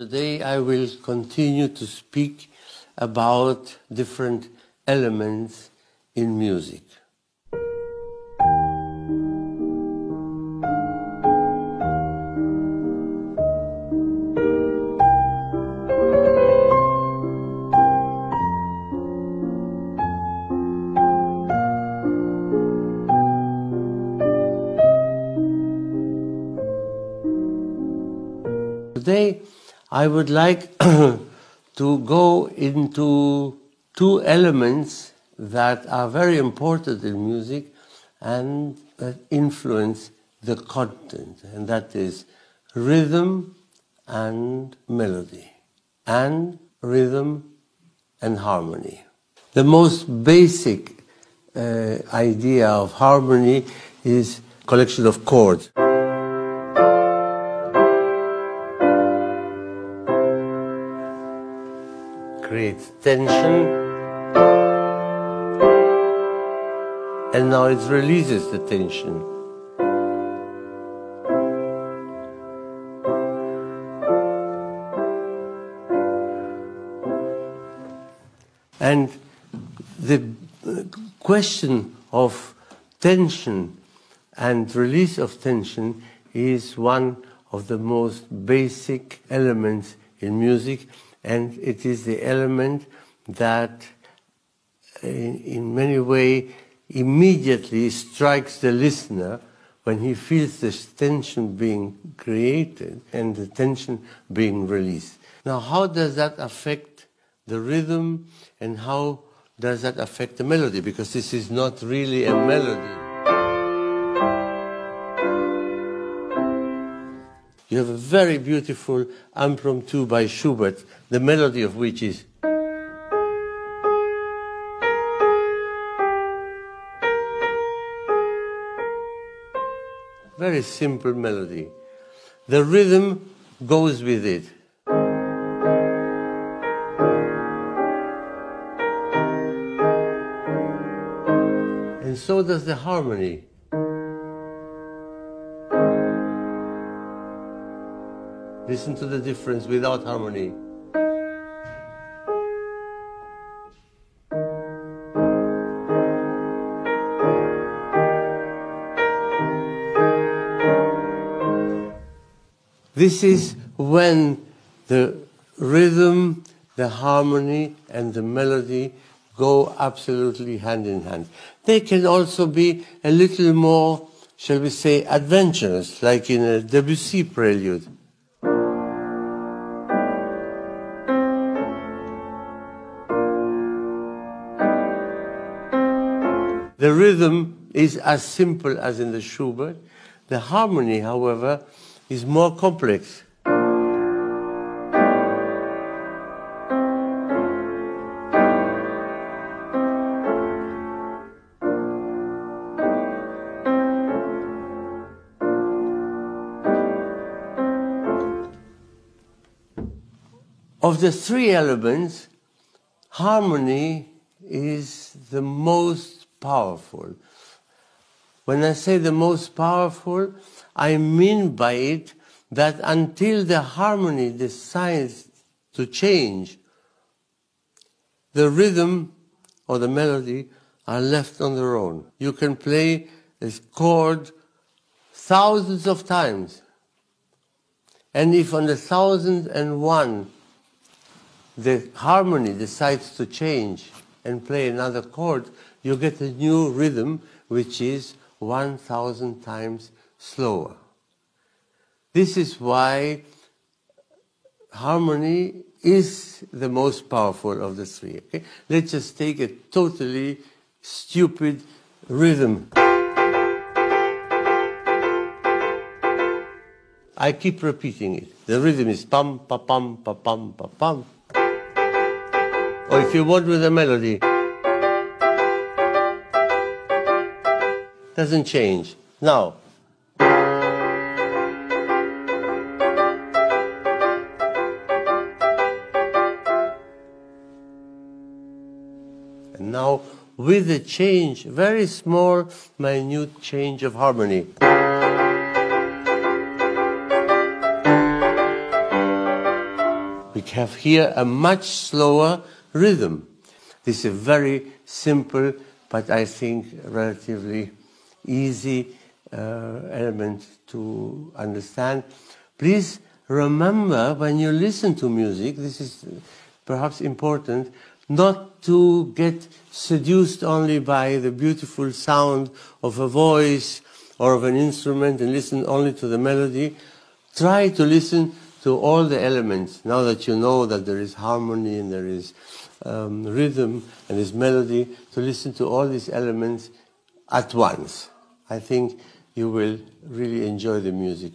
Today I will continue to speak about different elements in music. Today I would like to go into two elements that are very important in music and that influence the content, and that is rhythm and melody, and rhythm and harmony. The most basic uh, idea of harmony is collection of chords. Creates tension and now it releases the tension. And the uh, question of tension and release of tension is one of the most basic elements in music and it is the element that in, in many way immediately strikes the listener when he feels this tension being created and the tension being released. Now, how does that affect the rhythm and how does that affect the melody? Because this is not really a melody. You have a very beautiful impromptu by Schubert, the melody of which is. Very simple melody. The rhythm goes with it. And so does the harmony. Listen to the difference without harmony. This is when the rhythm, the harmony, and the melody go absolutely hand in hand. They can also be a little more, shall we say, adventurous, like in a Debussy prelude. The rhythm is as simple as in the Schubert. The harmony, however, is more complex. Of the three elements, harmony is the most powerful. When I say the most powerful, I mean by it that until the harmony decides to change, the rhythm or the melody are left on their own. You can play a chord thousands of times. And if on the thousand and one the harmony decides to change and play another chord, you get a new rhythm which is 1,000 times slower. This is why harmony is the most powerful of the three. Okay? Let's just take a totally stupid rhythm. I keep repeating it. The rhythm is pam, pa, pam, pa, pam, pa, pam. Or if you want with a melody, doesn't change. Now, and now with a change, very small, minute change of harmony. we have here a much slower rhythm. This is a very simple, but I think relatively easy uh, element to understand. Please remember when you listen to music, this is perhaps important, not to get seduced only by the beautiful sound of a voice or of an instrument and listen only to the melody. Try to listen to all the elements. Now that you know that there is harmony and there is um, rhythm and there's melody, to listen to all these elements at once. I think you will really enjoy the music.